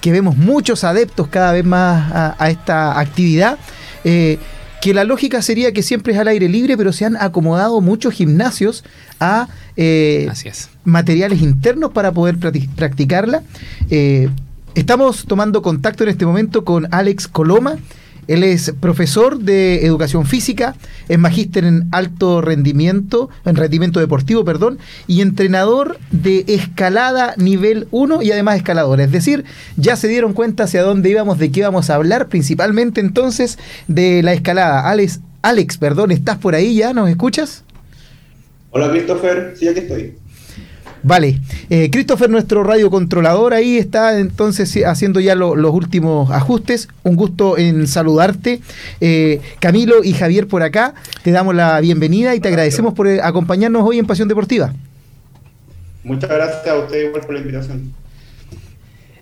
que vemos muchos adeptos cada vez más a, esta actividad. Eh, que la lógica sería que siempre es al aire libre, pero se han acomodado muchos gimnasios a eh, materiales internos para poder practicarla. Eh, estamos tomando contacto en este momento con Alex Coloma. Él es profesor de educación física, es magíster en alto rendimiento, en rendimiento deportivo, perdón, y entrenador de escalada nivel 1 y además escalador. Es decir, ya se dieron cuenta hacia dónde íbamos, de qué íbamos a hablar, principalmente entonces de la escalada. Alex, Alex, perdón, ¿estás por ahí ya? ¿Nos escuchas? Hola Christopher, sí, aquí estoy. Vale, eh, Christopher, nuestro radiocontrolador, ahí está entonces haciendo ya los últimos ajustes. Un gusto en saludarte. Eh, Camilo y Javier por acá, te damos la bienvenida y te agradecemos por eh, acompañarnos hoy en Pasión Deportiva. Muchas gracias a usted por la invitación.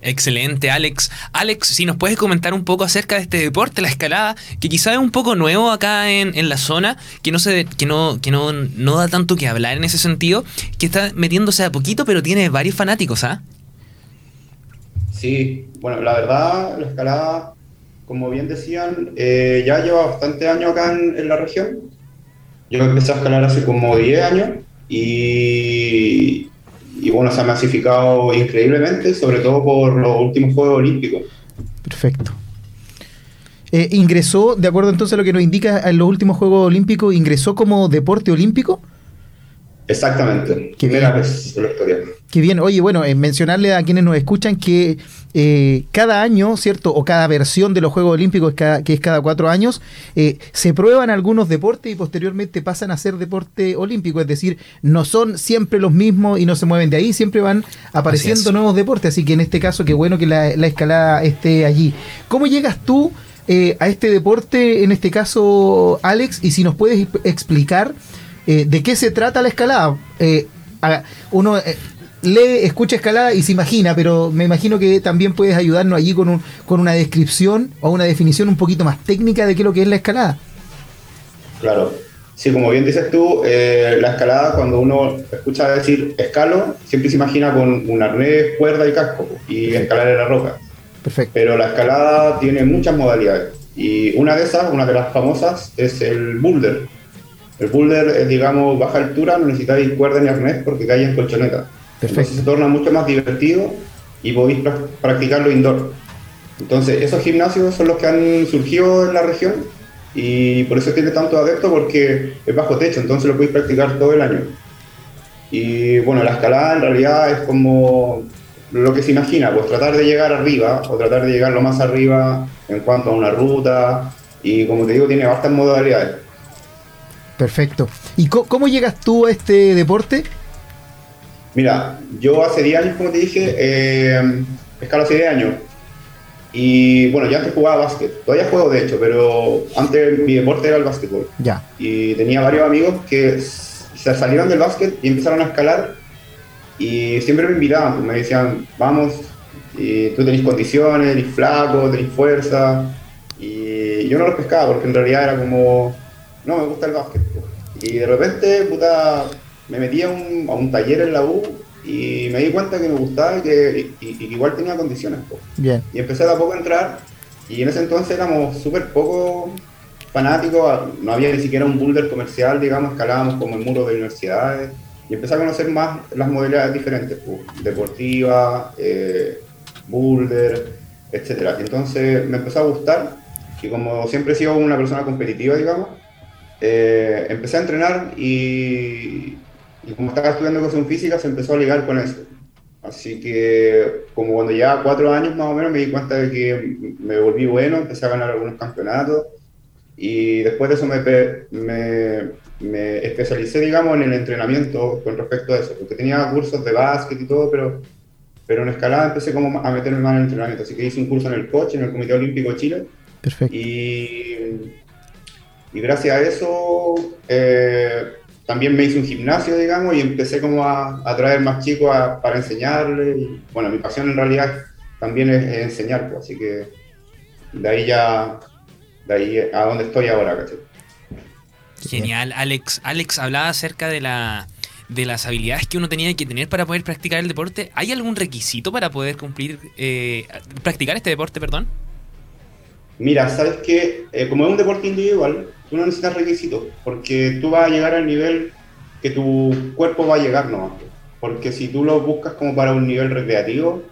Excelente, Alex. Alex, si nos puedes comentar un poco acerca de este deporte, la escalada, que quizá es un poco nuevo acá en, la zona, que no se, que no, que no, no da tanto que hablar en ese sentido, que está metiéndose a poquito, pero tiene varios fanáticos, ¿ah? Sí, bueno, la verdad, la escalada, como bien decían, eh, ya lleva bastante años acá en, en la región. Yo empecé a escalar hace como 10 años y, y bueno, se ha masificado increíblemente, sobre todo por los últimos Juegos Olímpicos. Perfecto. Eh, ingresó, de acuerdo entonces a lo que nos indica en los últimos Juegos Olímpicos, ingresó como deporte olímpico. Exactamente. Primera vez en la historia. Qué bien. Oye, bueno, eh, mencionarle a quienes nos escuchan que eh, cada año, ¿cierto? O cada versión de los Juegos Olímpicos, que es cada cuatro años, eh, se prueban algunos deportes y posteriormente pasan a ser deporte olímpico. Es decir, no son siempre los mismos y no se mueven de ahí, siempre van apareciendo nuevos deportes. Así que en este caso, qué bueno que la, la escalada esté allí. ¿Cómo llegas tú a este deporte, en este caso, Alex? Y si nos puedes explicar ¿De qué se trata la escalada? Uno lee, escucha escalada y se imagina, pero me imagino que también puedes ayudarnos allí con, un, con una descripción o una definición un poquito más técnica de qué es lo que es la escalada. Claro. Sí, como bien dices tú, la escalada, cuando uno escucha decir escalo, siempre se imagina con un arnés, cuerda y casco y escalar en la roca. Perfecto. Pero la escalada tiene muchas modalidades. Y una de esas, una de las famosas, es el boulder, el boulder es, digamos, baja altura, no necesitáis cuerda ni arnés porque cae en colchoneta. Perfecto. Entonces se torna mucho más divertido y podéis practicarlo indoor. Entonces, esos gimnasios son los que han surgido en la región y por eso tiene tanto adepto porque es bajo techo, entonces lo podéis practicar todo el año. Y bueno, la escalada en realidad es como lo que se imagina, pues tratar de llegar arriba o tratar de llegar lo más arriba en cuanto a una ruta y como te digo, tiene bastantes modalidades. Perfecto. ¿Y cómo llegas tú a este deporte? Mira, yo hace 10 años, como te dije, eh, escalo hace 10 años. Y bueno, yo antes jugaba básquet. Todavía juego, de hecho, pero antes mi deporte era el básquetbol. Ya. Y tenía varios amigos que se salieron del básquet y empezaron a escalar. Y siempre me invitaban, pues, me decían, vamos, y tú tenés condiciones, tenés flaco, tenés fuerza. Y yo no los pescaba porque en realidad era como no, me gusta el básquet. Y de repente, puta, me metí a un, taller en la U y me di cuenta que me gustaba y que, igual tenía condiciones. Bien. Y empecé a poco a entrar y en ese entonces éramos súper poco fanáticos, no había ni siquiera un boulder comercial, digamos, escalábamos como el muro de universidades y empecé a conocer más las modalidades diferentes, deportiva, eh, boulder, etc. Entonces me empezó a gustar y como siempre he sido una persona competitiva, digamos, eh, empecé a entrenar y, como estaba estudiando educación física se empezó a ligar con eso. Así que como cuando ya cuatro años más o menos me di cuenta de que me volví bueno, empecé a ganar algunos campeonatos y después de eso me, me, me especialicé, digamos, en el entrenamiento con respecto a eso, porque tenía cursos de básquet y todo, pero, pero en escalada empecé como a meterme más en el entrenamiento, así que hice un curso en el coche, en el Comité Olímpico de Chile. Perfecto. Y y gracias a eso eh, también me hice un gimnasio, digamos, y empecé como a, a traer más chicos para enseñarles. Y, bueno, mi pasión en realidad también es, enseñar, pues, así que de ahí ya, de ahí a donde estoy ahora, Genial, Alex. Alex hablaba acerca de la de las habilidades que uno tenía que tener para poder practicar el deporte, ¿hay algún requisito para poder cumplir, eh, practicar este deporte, perdón? Mira, sabes que eh, como es un deporte individual, tú no necesitas requisitos, porque tú vas a llegar al nivel que tu cuerpo va a llegar nomás. Porque si tú lo buscas como para un nivel recreativo,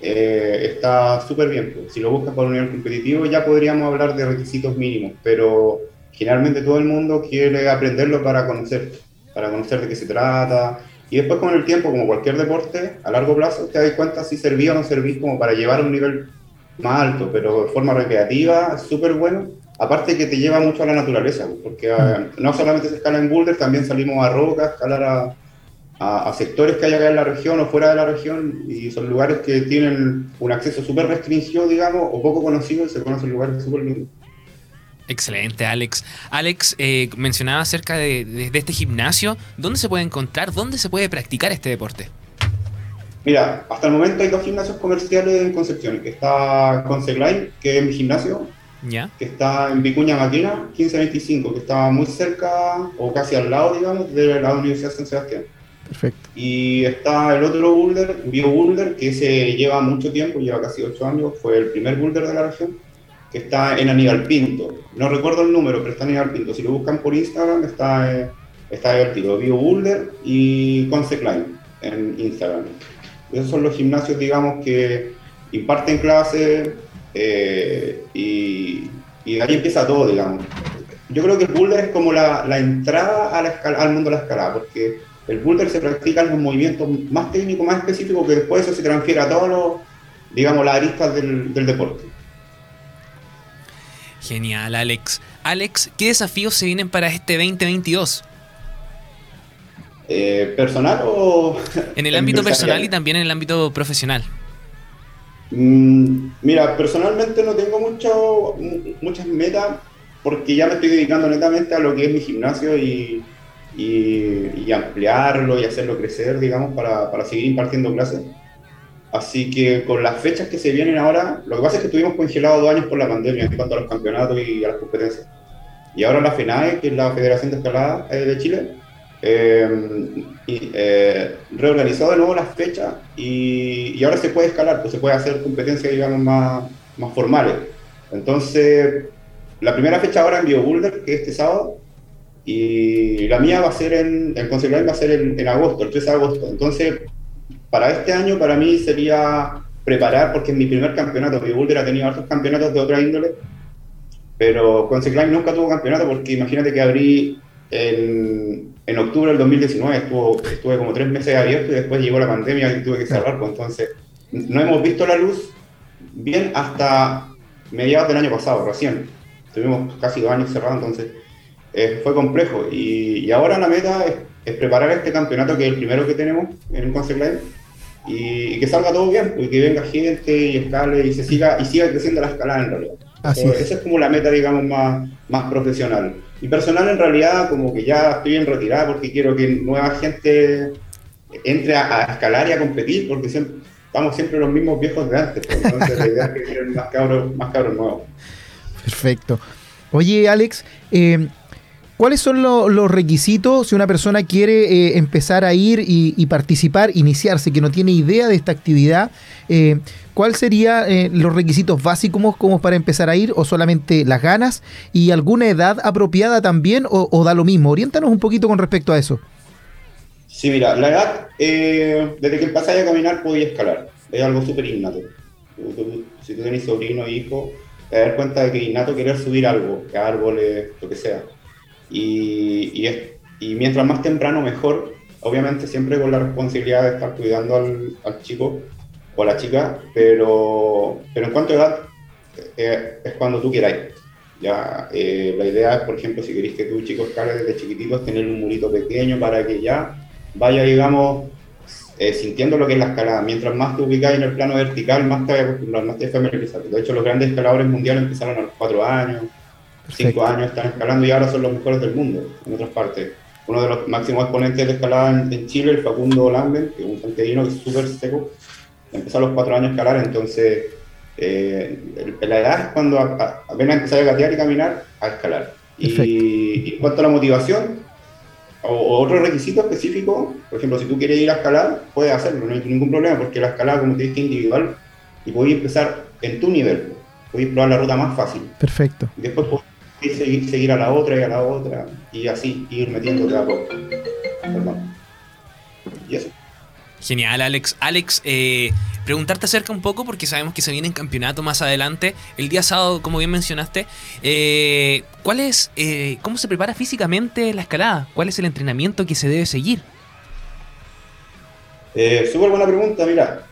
eh, está súper bien. Pues. Si lo buscas para un nivel competitivo, ya podríamos hablar de requisitos mínimos, pero generalmente todo el mundo quiere aprenderlo para conocer, para conocer de qué se trata. Y después con el tiempo, como cualquier deporte, a largo plazo te das cuenta si servía o no servís como para llevar a un nivel más alto, pero de forma recreativa, súper bueno. Aparte que te lleva mucho a la naturaleza, porque ah, no solamente se escala en boulder, también salimos a rocas, escalar a, a, sectores que hay acá en la región o fuera de la región, y son lugares que tienen un acceso súper restringido, digamos, o poco conocido, y se conocen lugares súper lindos. Excelente, Alex. Alex, eh, mencionaba acerca de, este gimnasio. ¿Dónde se puede encontrar? ¿Dónde se puede practicar este deporte? Mira, hasta el momento hay dos gimnasios comerciales en Concepción, que está Consegline, que es mi gimnasio, ¿Ya? que está en Vicuña Maquina, 1525, que está muy cerca o casi al lado, digamos, de la Universidad de San Sebastián. Perfecto. Y está el otro boulder, Bio Boulder, que se lleva mucho tiempo, lleva casi ocho años, fue el primer boulder de la región, que está en Aníbal Pinto. No recuerdo el número, pero está en Aníbal Pinto. Si lo buscan por Instagram, está, eh, está divertido. Bio Boulder y Consecline en Instagram. Esos son los gimnasios, digamos, que imparten clases eh, y, de ahí empieza todo, digamos. Yo creo que el boulder es como la, la entrada a la al mundo de la escalada, porque el boulder se practica en los movimientos más técnicos, más específicos, que después eso se transfiere a todos los, digamos, las aristas del, del deporte. Genial, Alex. Alex, ¿qué desafíos se vienen para este 2022? Eh, ¿Personal o...? En el ámbito personal y también en el ámbito profesional. Mm, mira, personalmente no tengo mucho, muchas metas porque ya me estoy dedicando netamente a lo que es mi gimnasio y, y, ampliarlo y hacerlo crecer, digamos, para, para, seguir impartiendo clases. Así que con las fechas que se vienen ahora, lo que pasa es que estuvimos congelados dos años por la pandemia en cuanto a los campeonatos y a las competencias. Y ahora la FENAE, que es la Federación de Escalada eh, de Chile, eh, y, eh, reorganizó de nuevo las fechas y, y, ahora se puede escalar, pues se puede hacer competencias, digamos, más, más formales. Entonces, la primera fecha ahora en BioBoulder, que es este sábado, y la mía va a ser en, el Consejo va a ser en, en, agosto, el 13 de agosto. Entonces, para este año, para mí sería preparar, porque en mi primer campeonato, BioBoulder ha tenido otros campeonatos de otra índole, pero Consejo nunca tuvo campeonato porque imagínate que abrí en, en octubre del 2019 estuvo, estuve como tres meses abierto y después llegó la pandemia y tuve que cerrar. Pues entonces, no hemos visto la luz bien hasta mediados del año pasado, recién. Tuvimos casi dos años cerrados, entonces eh, fue complejo. Y, y, ahora la meta es, es, preparar este campeonato, que es el primero que tenemos en Consejo y, y, que salga todo bien, y que venga gente y escale y se siga, y siga creciendo la escalada en realidad. Así es. Esa es como la meta, digamos, más, más profesional. Y personal, en realidad, como que ya estoy en retirada porque quiero que nueva gente entre a, escalar y a competir, porque siempre, estamos siempre los mismos viejos de antes. Pues, entonces, la idea es que quieren más cabros, más cabros nuevos. Perfecto. Oye, Alex, eh, ¿Cuáles son lo, los requisitos si una persona quiere eh, empezar a ir y, participar, iniciarse, que no tiene idea de esta actividad? Eh, ¿Cuáles serían eh, los requisitos básicos como para empezar a ir o solamente las ganas y alguna edad apropiada también o, da lo mismo? Oriéntanos un poquito con respecto a eso. Sí, mira, la edad, desde que empezáis a caminar podéis escalar, es algo súper innato. Si tú tenés sobrino hijo, te das cuenta de que innato querer subir algo, árboles, lo que sea y, y, es, y, mientras más temprano mejor, obviamente siempre con la responsabilidad de estar cuidando al, al chico o a la chica, pero, pero en cuanto a edad, eh, es cuando tú quieras. Ya, eh, la idea es, por ejemplo, si queréis que tu chico escale desde chiquititos, tener un murito pequeño para que ya vaya, digamos, eh, sintiendo lo que es la escalada. Mientras más te ubicas en el plano vertical, más te más te familiarizar. De hecho, los grandes escaladores mundiales empezaron a los cuatro años, cinco años están escalando y ahora son los mejores del mundo en otras partes. Uno de los máximos exponentes de escalada en, en Chile, el Facundo Lamben, que es un santiaguino que es súper seco, empezó a los cuatro años a escalar, entonces eh, la edad es cuando apenas empezar a gatear y caminar, a escalar. Y, y, en cuanto a la motivación, o, otro requisito específico, por ejemplo, si tú quieres ir a escalar, puedes hacerlo, no hay ningún problema, porque la escalada, como te dije, es individual y podéis empezar en tu nivel, podéis probar la ruta más fácil. Perfecto. Y después seguir, seguir a la otra y a la otra, y así ir metiendo a poco. Y eso. Genial, Alex. Alex, eh, preguntarte acerca un poco, porque sabemos que se viene en campeonato más adelante. El día sábado, como bien mencionaste, eh, ¿cuál es, eh, ¿cómo se prepara físicamente la escalada? ¿Cuál es el entrenamiento que se debe seguir? súper buena pregunta, mira.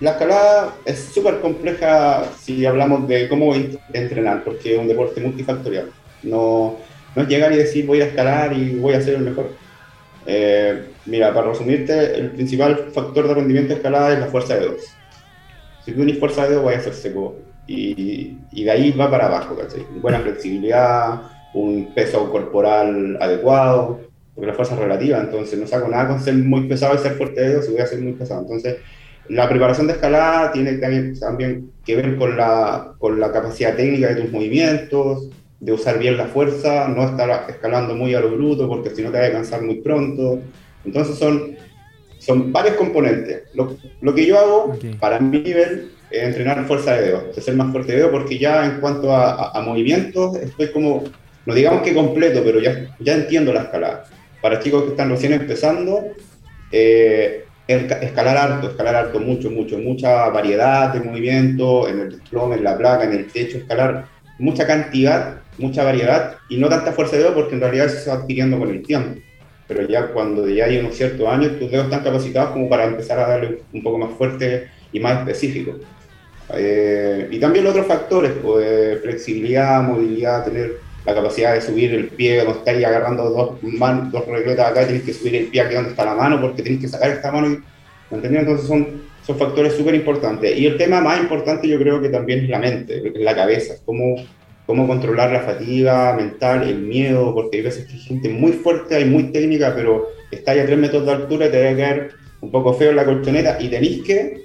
La escalada es súper compleja si hablamos de cómo entrenar, porque es un deporte multifactorial. No, no es llegar y decir voy a escalar y voy a ser el mejor eh, mira, para resumirte, el principal factor de rendimiento de escalada es la fuerza de dedos. Si tú tienes fuerza de dedos, vas a ser seco. Y, y, de ahí va para abajo, ¿cachai? Buena flexibilidad, un peso corporal adecuado, porque la fuerza es relativa, entonces no saco nada con ser muy pesado y ser fuerte de dedos si voy a ser muy pesado. Entonces, la preparación de escalada tiene también, también que ver con la, con la capacidad técnica de tus movimientos, de usar bien la fuerza, no estar escalando muy a lo bruto porque si no te vas a cansar muy pronto. Entonces son, son varios componentes. Lo, lo que yo hago para mi nivel es entrenar fuerza de dedo, de ser más fuerte de dedo porque ya en cuanto a, a, movimientos estoy como, no digamos que completo, pero ya, ya entiendo la escalada. Para chicos que están recién empezando, eh, escalar harto, escalar harto, mucho, mucho, mucha variedad de movimiento en el desplome, en la placa, en el techo, escalar mucha cantidad mucha variedad y no tanta fuerza de dedo porque en realidad se va adquiriendo con el tiempo. Pero ya cuando ya hay unos ciertos años, tus dedos están capacitados como para empezar a darle un poco más fuerte y más específico. Eh, y también otros factores, pues, flexibilidad, movilidad, tener la capacidad de subir el pie, cuando estáis agarrando dos, man, dos regletas acá, tienes que subir el pie aquí donde está la mano, porque tienes que sacar esta mano. Y, Entonces son, son factores súper importantes. Y el tema más importante yo creo que también es la mente, la cabeza, cómo cómo controlar la fatiga mental, el miedo, porque hay veces que hay gente muy fuerte, hay muy técnica, pero está ahí a tres metros de altura y te va a caer un poco feo en la colchoneta y tenéis que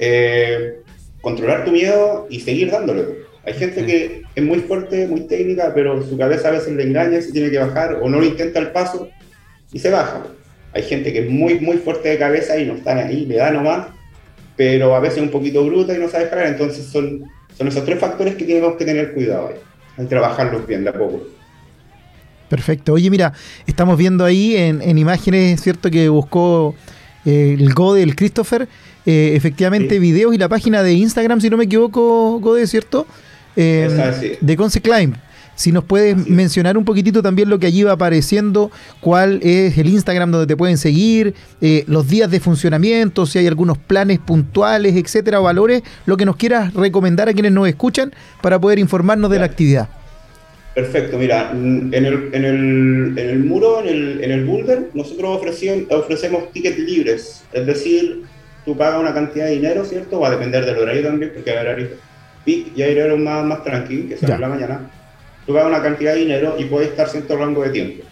eh, controlar tu miedo y seguir dándole. Hay gente que es muy fuerte, muy técnica, pero su cabeza a veces le engaña, se tiene que bajar o no lo intenta al paso y se baja. Hay gente que es muy, muy fuerte de cabeza y no está ahí, le da nomás, pero a veces un poquito bruta y no sabe escalar, entonces son son esos tres factores que tenemos que tener cuidado ahí, al trabajarlos bien de a poco. Perfecto. Oye, mira, estamos viendo ahí en, imágenes, ¿cierto? Que buscó eh, el Gode, el Christopher, eh, efectivamente videos y la página de Instagram, si no me equivoco, Gode, ¿cierto? Eh, de Conce Climb. Si nos puedes mencionar un poquitito también lo que allí va apareciendo, cuál es el Instagram donde te pueden seguir, eh, los días de funcionamiento, si hay algunos planes puntuales, etcétera, o valores, lo que nos quieras recomendar a quienes nos escuchan para poder informarnos de la actividad. Perfecto, mira, en el, en el, en el muro, en el, en el boulder, nosotros ofrecemos, ofrecemos tickets libres, es decir, tú pagas una cantidad de dinero, ¿cierto? Va a depender del horario también, porque hay horarios peak y hay horarios más, más tranquilos, que en la mañana tú pagas una cantidad de dinero y puedes estar cierto rango de tiempo.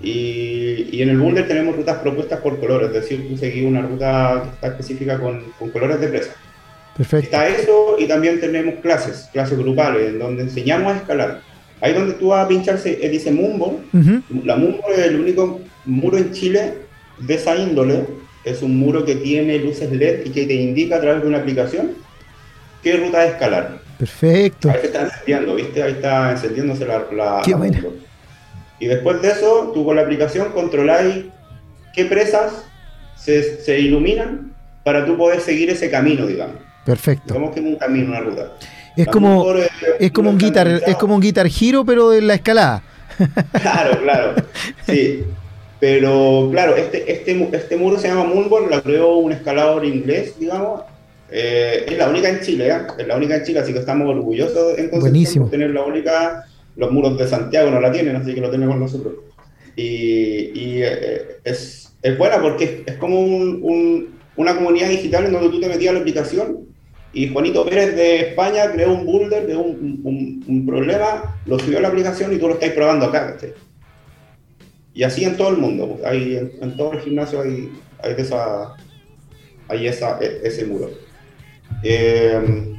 Y, y, en el boulder tenemos rutas propuestas por colores, es decir, tú seguís una ruta que está específica con, con colores de presa. Perfecto. Está eso y también tenemos clases, clases grupales, en donde enseñamos a escalar. Ahí donde tú vas a pincharse, eh, dice Mumbo. La Mumbo es el único muro en Chile de esa índole. Es un muro que tiene luces LED y que te indica a través de una aplicación qué ruta de escalar. Perfecto. Ahí se está encendiendo, ¿viste? Ahí está encendiéndose la. la Qué bueno. Y después de eso, tú con la aplicación controláis qué presas se, se, iluminan para tú poder seguir ese camino, digamos. Perfecto. Como que es un camino, una ruta. Es como, es, como un guitar, es como un guitar giro, pero en la escalada. Claro, claro. Sí. Pero claro, este, este, este muro se llama Moonboard, lo creó un escalador inglés, digamos, eh, es la única en Chile, ¿eh? es la única en Chile, así que estamos orgullosos en Concepción tener la única. Los muros de Santiago no la tienen, así que lo tenemos nosotros. Y, y eh, es, es, buena porque es, como un, una comunidad digital en donde tú te metías a la aplicación y Juanito Pérez de España creó un boulder de un, un, un, problema, lo subió a la aplicación y tú lo estás probando acá. Y así en todo el mundo, hay, en, en todo el gimnasio hay, hay, de esa, hay esa, e, ese muro. Eh,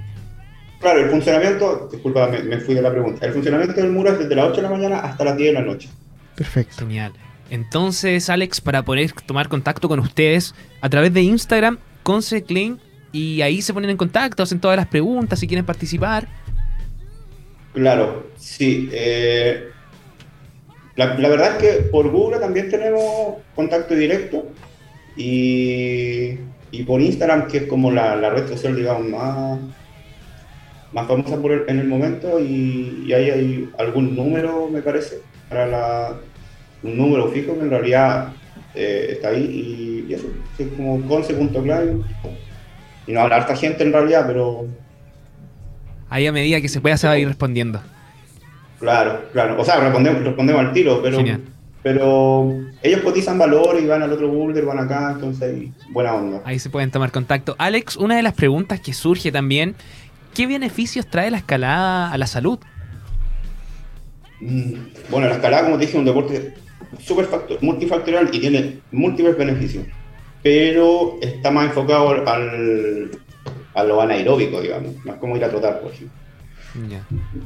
claro, el funcionamiento, disculpa, me, fui de la pregunta. El funcionamiento del muro es desde las 8 de la mañana hasta las 10 de la noche. Perfecto. Genial. Entonces, Alex, para poder tomar contacto con ustedes a través de Instagram, Conseclaim, y ahí se ponen en contacto, hacen todas las preguntas si quieren participar. Claro, sí. Eh, la, verdad es que por Google también tenemos contacto directo y, por Instagram, que es como la, red social, digamos, más, más famosa por en el momento y, ahí hay algún número, me parece, para la, un número fijo que en realidad eh, está ahí y, eso, es como conce.client y no habrá harta gente en realidad, pero... Ahí a medida que se pueda se va a ir respondiendo. Claro, claro. O sea, respondemos, respondemos al tiro, pero, pero ellos cotizan valor y van al otro boulder, van acá, entonces buena onda. Ahí se pueden tomar contacto. Alex, una de las preguntas que surge también, ¿qué beneficios trae la escalada a la salud? Mm, bueno, la escalada, como te dije, es un deporte súper multifactorial y tiene múltiples beneficios, pero está más enfocado al, a lo anaeróbico, digamos, más como ir a trotar, por ejemplo.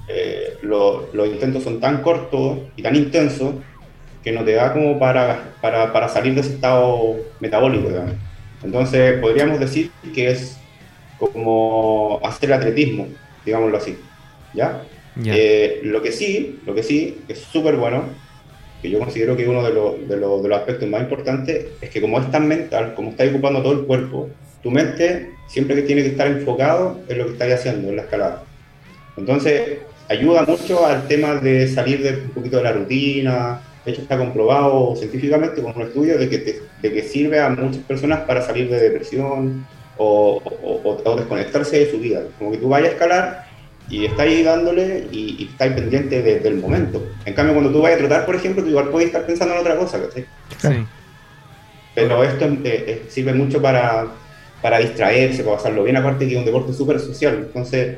Eh, los intentos son tan cortos y tan intensos que no te da como para, para, para salir de ese estado metabólico. Entonces podríamos decir que es como hacer atletismo, digámoslo así, ¿ya? Eh, lo que sí, lo que sí, es súper bueno, que yo considero que uno de, de, de, los aspectos más importantes es que como es tan mental, como está ocupando todo el cuerpo, tu mente siempre que tiene que estar enfocado en lo que estás haciendo, en la escalada. Entonces, ayuda mucho al tema de salir de un poquito de la rutina. De hecho, está comprobado científicamente con un estudio de que, de que sirve a muchas personas para salir de depresión o, o, desconectarse de su vida. Como que tú vayas a escalar y estás ahí dándole y, y estás pendiente del momento. En cambio, cuando tú vayas a trotar, por ejemplo, tú igual puedes estar pensando en otra cosa, ¿sí? Sí. Pero esto eh, eh, sirve mucho para, para distraerse, para pasarlo bien, aparte que es un deporte súper social. Entonces,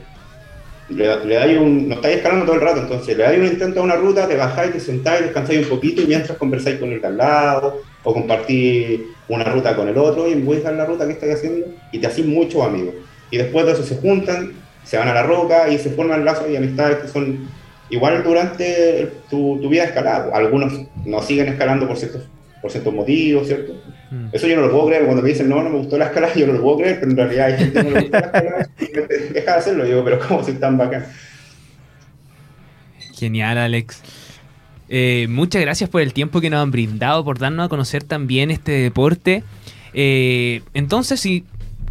le, le dais un, no estáis escalando todo el rato, entonces le dais un intento a una ruta, te bajáis, te sentáis, descansáis un poquito y mientras conversáis con el de al lado o compartís una ruta con el otro y buscas la ruta que estáis haciendo y te hacéis muchos amigos. Y después de eso se juntan, se van a la roca y se forman lazos y amistades que son igual durante tu, tu vida escalada. Algunos no siguen escalando por ciertos por ciertos motivos, ¿cierto? Mm. Eso yo no lo puedo creer. Cuando me dicen, no, no me gustó la escalada, yo no lo puedo creer, pero en realidad hay gente que no le gusta la escalada deja de hacerlo. Digo, pero ¿cómo soy tan bacán? Genial, Alex. Eh, muchas gracias por el tiempo que nos han brindado, por darnos a conocer también este deporte. Eh, entonces, si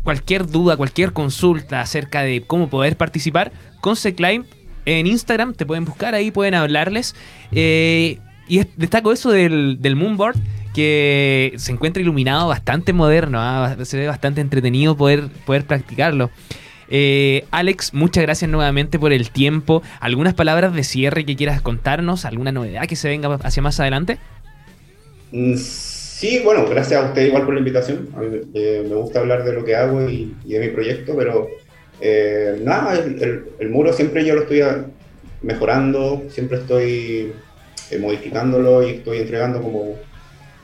cualquier duda, cualquier consulta acerca de cómo poder participar, con Secline en Instagram te pueden buscar, ahí pueden hablarles. Eh, y destaco eso del, del Moonboard, que se encuentra iluminado bastante moderno, ¿ah? se ve bastante entretenido poder, poder practicarlo. Eh, Alex, muchas gracias nuevamente por el tiempo. ¿Algunas palabras de cierre que quieras contarnos? ¿Alguna novedad que se venga hacia más adelante? Mm, sí, bueno, gracias a usted igual por la invitación. Eh, me gusta hablar de lo que hago y, de mi proyecto, pero eh, nada, el, el, muro siempre yo lo estoy mejorando, siempre estoy modificándolo y estoy entregando como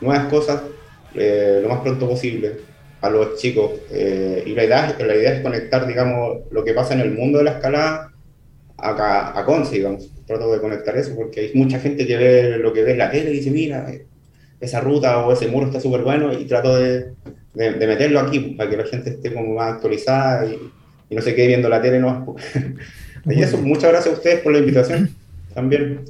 nuevas cosas eh, lo más pronto posible a los chicos. Eh, y la idea, la idea es conectar, digamos, lo que pasa en el mundo de la escalada a, a Conce, digamos. Trato de conectar eso porque hay mucha gente que ve lo que ve en la tele y dice, mira, esa ruta o ese muro está súper bueno y trato de, de, meterlo aquí para que la gente esté como más actualizada y, y no se quede viendo la tele. No. y eso, muchas gracias a ustedes por la invitación también.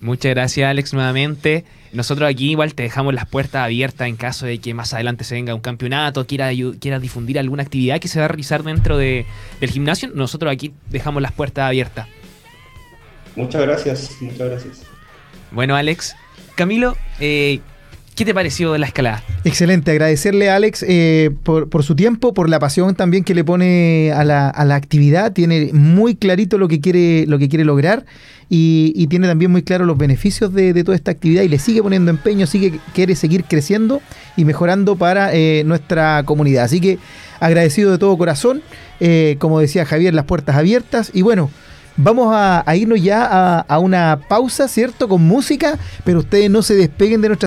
Muchas gracias Alex nuevamente. Nosotros aquí igual te dejamos las puertas abiertas en caso de que más adelante se venga un campeonato, quiera, quiera difundir alguna actividad que se va a realizar dentro de, del gimnasio. Nosotros aquí dejamos las puertas abiertas. Muchas gracias, muchas gracias. Bueno Alex, Camilo, eh, ¿Qué te pareció la escalada? Excelente, agradecerle a Alex eh, por, su tiempo, por la pasión también que le pone a la, actividad. Tiene muy clarito lo que quiere, lo que quiere lograr y, tiene también muy claro los beneficios de, toda esta actividad y le sigue poniendo empeño, sigue quiere seguir creciendo y mejorando para eh, nuestra comunidad. Así que agradecido de todo corazón, eh, como decía Javier, las puertas abiertas y bueno. Vamos a, irnos ya a, a una pausa, ¿cierto? Con música, pero ustedes no se despeguen de nuestra